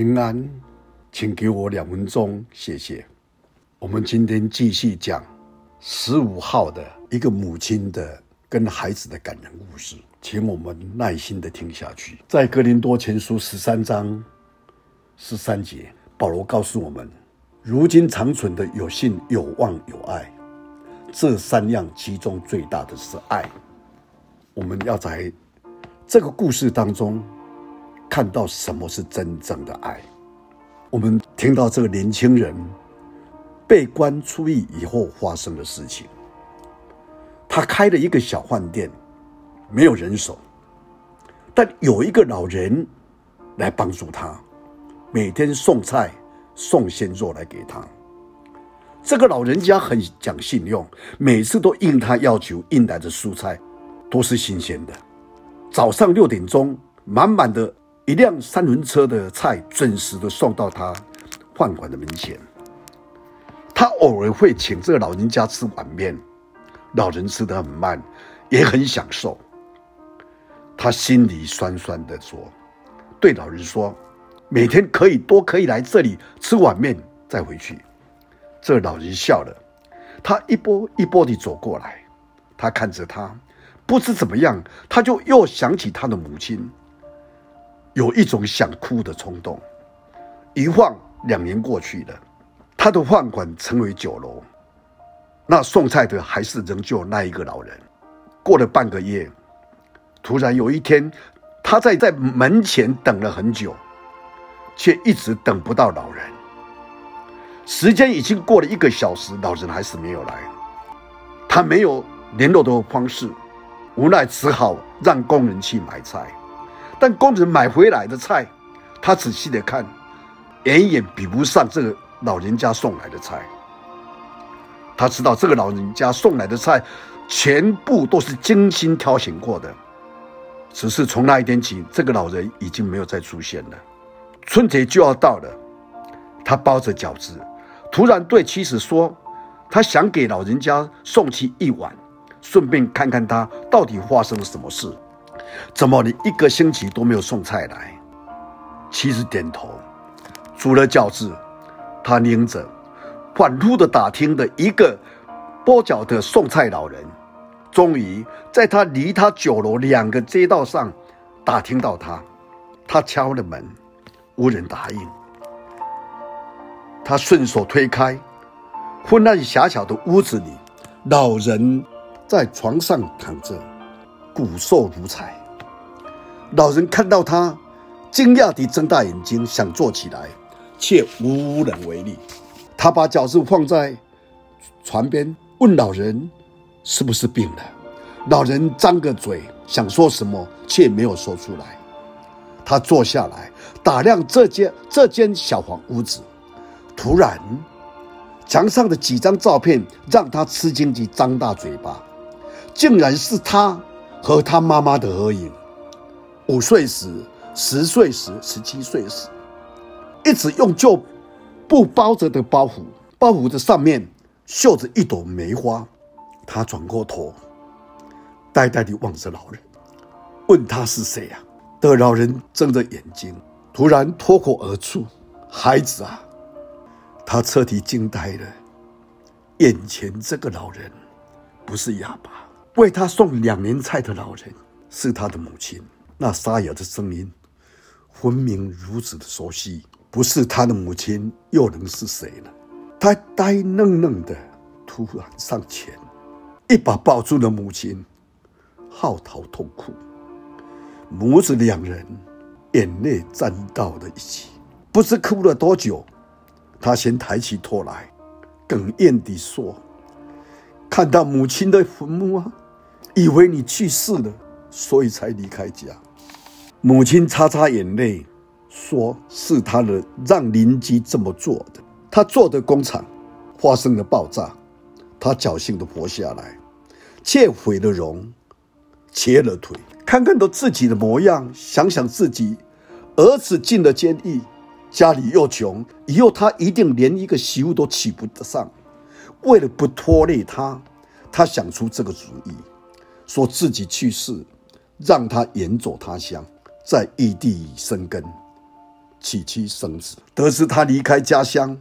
平安，请给我两分钟，谢谢。我们今天继续讲十五号的一个母亲的跟孩子的感人故事，请我们耐心的听下去。在格林多前书十三章十三节，保罗告诉我们，如今长存的有信、有望、有爱，这三样其中最大的是爱。我们要在这个故事当中。看到什么是真正的爱？我们听到这个年轻人被关出狱以后发生的事情。他开了一个小饭店，没有人手，但有一个老人来帮助他，每天送菜、送鲜肉来给他。这个老人家很讲信用，每次都应他要求运来的蔬菜都是新鲜的。早上六点钟，满满的。一辆三轮车的菜准时的送到他饭馆的门前。他偶尔会请这个老人家吃碗面，老人吃得很慢，也很享受。他心里酸酸的说：“对老人说，每天可以多可以来这里吃碗面再回去。”这老人笑了，他一波一波地走过来，他看着他，不知怎么样，他就又想起他的母亲。有一种想哭的冲动。一晃两年过去了，他的饭馆成为酒楼，那送菜的还是仍旧那一个老人。过了半个月，突然有一天，他在在门前等了很久，却一直等不到老人。时间已经过了一个小时，老人还是没有来。他没有联络的方式，无奈只好让工人去买菜。但工人买回来的菜，他仔细的看，远远比不上这个老人家送来的菜。他知道这个老人家送来的菜，全部都是精心挑选过的。只是从那一天起，这个老人已经没有再出现了。春节就要到了，他包着饺子，突然对妻子说：“他想给老人家送去一碗，顺便看看他到底发生了什么事。”怎么你一个星期都没有送菜来？妻子点头，煮了饺子，他拎着，反复的打听的一个跛脚的送菜老人，终于在他离他酒楼两个街道上打听到他。他敲了门，无人答应。他顺手推开，昏暗狭小的屋子里，老人在床上躺着，骨瘦如柴。老人看到他，惊讶地睁大眼睛，想坐起来，却无能为力。他把脚是放在床边，问老人：“是不是病了？”老人张个嘴，想说什么，却没有说出来。他坐下来，打量这间这间小房屋子。突然，墙上的几张照片让他吃惊地张大嘴巴，竟然是他和他妈妈的合影。五岁时、十岁时、十七岁时，一直用旧布包着的包袱，包袱的上面绣着一朵梅花。他转过头，呆呆地望着老人，问他是谁呀？的老人睁着眼睛，突然脱口而出：“孩子啊！”他彻底惊呆了，眼前这个老人不是哑巴，为他送两年菜的老人是他的母亲。那沙哑的声音，分明如此的熟悉，不是他的母亲，又能是谁呢？他呆愣愣的，突然上前，一把抱住了母亲，嚎啕痛哭，母子两人眼泪沾到了一起，不知哭了多久。他先抬起头来，哽咽地说：“看到母亲的坟墓啊，以为你去世了，所以才离开家。”母亲擦擦眼泪，说：“是他的让邻居这么做的。他做的工厂发生了爆炸，他侥幸的活下来，却毁了容，切了腿。看看到自己的模样，想想自己儿子进了监狱，家里又穷，以后他一定连一个媳妇都娶不得上。为了不拖累他，他想出这个主意，说自己去世，让他远走他乡。”在异地生根，娶妻生子。得知他离开家乡，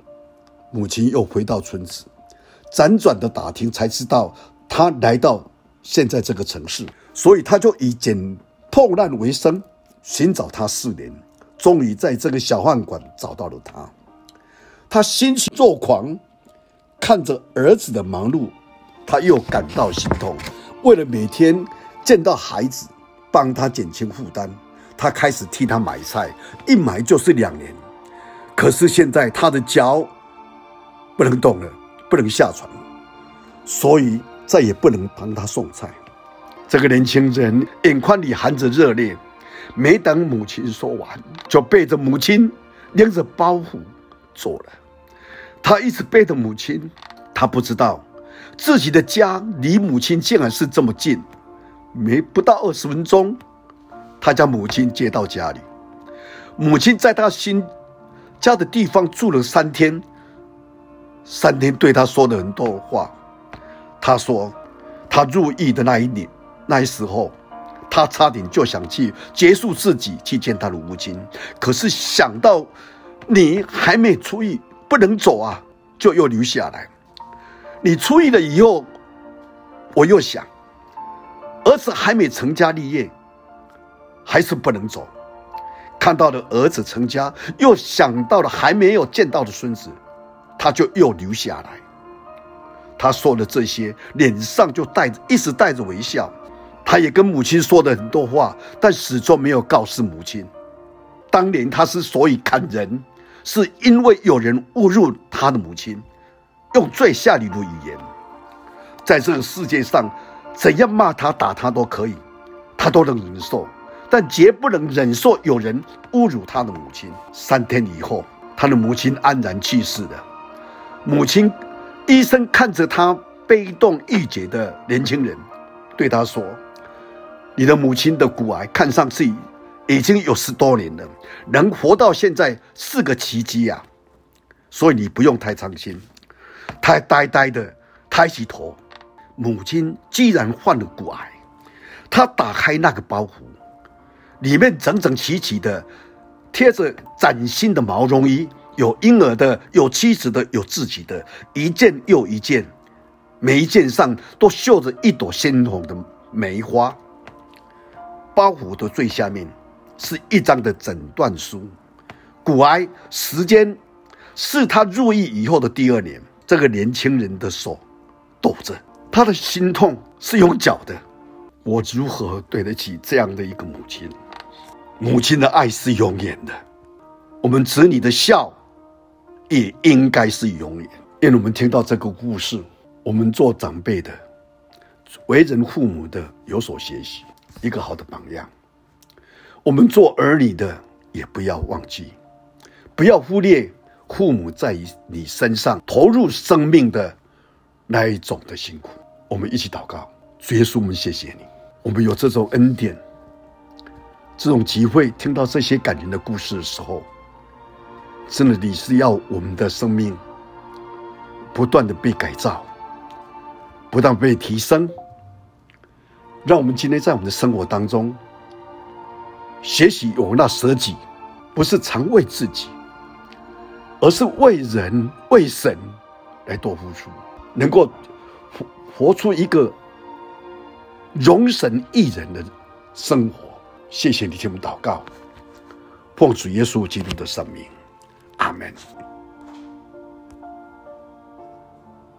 母亲又回到村子，辗转的打听才知道他来到现在这个城市，所以他就以捡破烂为生，寻找他四年，终于在这个小饭馆找到了他。他心情若狂，看着儿子的忙碌，他又感到心痛。为了每天见到孩子，帮他减轻负担，他开始替他买菜，一买就是两年。可是现在他的脚不能动了，不能下床，所以再也不能帮他送菜。这个年轻人眼眶里含着热泪，没等母亲说完，就背着母亲，拎着包袱走了。他一直背着母亲，他不知道自己的家离母亲竟然是这么近，没不到二十分钟，他将母亲接到家里。母亲在他新家的地方住了三天，三天对他说了很多话。他说，他入狱的那一年。那时候，他差点就想去结束自己，去见他的母亲。可是想到你还没出狱，不能走啊，就又留下来。你出狱了以后，我又想，儿子还没成家立业，还是不能走。看到了儿子成家，又想到了还没有见到的孙子，他就又留下来。他说了这些，脸上就带着一直带着微笑。他也跟母亲说了很多话，但始终没有告诉母亲，当年他之所以砍人，是因为有人侮辱他的母亲，用最下流的语言。在这个世界上，怎样骂他、打他都可以，他都能忍受，但绝不能忍受有人侮辱他的母亲。三天以后，他的母亲安然去世了。母亲，医生看着他悲痛欲绝的年轻人，对他说。你的母亲的骨癌看上去已经有十多年了，能活到现在是个奇迹呀，所以你不用太伤心。他呆呆的抬起头，母亲居然患了骨癌。他打开那个包袱，里面整整齐齐的贴着崭新的毛绒衣，有婴儿的，有妻子的，有自己的，一件又一件，每一件上都绣着一朵鲜红的梅花。包袱的最下面是一张的诊断书。骨癌时间是他入狱以后的第二年。这个年轻人的手抖着，他的心痛是用脚的。我如何对得起这样的一个母亲？母亲的爱是永远的，我们子女的孝也应该是永远。因为我们听到这个故事，我们做长辈的、为人父母的有所学习。一个好的榜样，我们做儿女的也不要忘记，不要忽略父母在你身上投入生命的那一种的辛苦。我们一起祷告，主耶稣，我们谢谢你，我们有这种恩典，这种机会听到这些感人的故事的时候，真的你是要我们的生命不断的被改造，不断被提升。让我们今天在我们的生活当中，学习有那舍己，不是常为自己，而是为人为神来多付出，能够活活出一个容神益人的生活。谢谢你听我们祷告，奉主耶稣基督的圣名，阿门。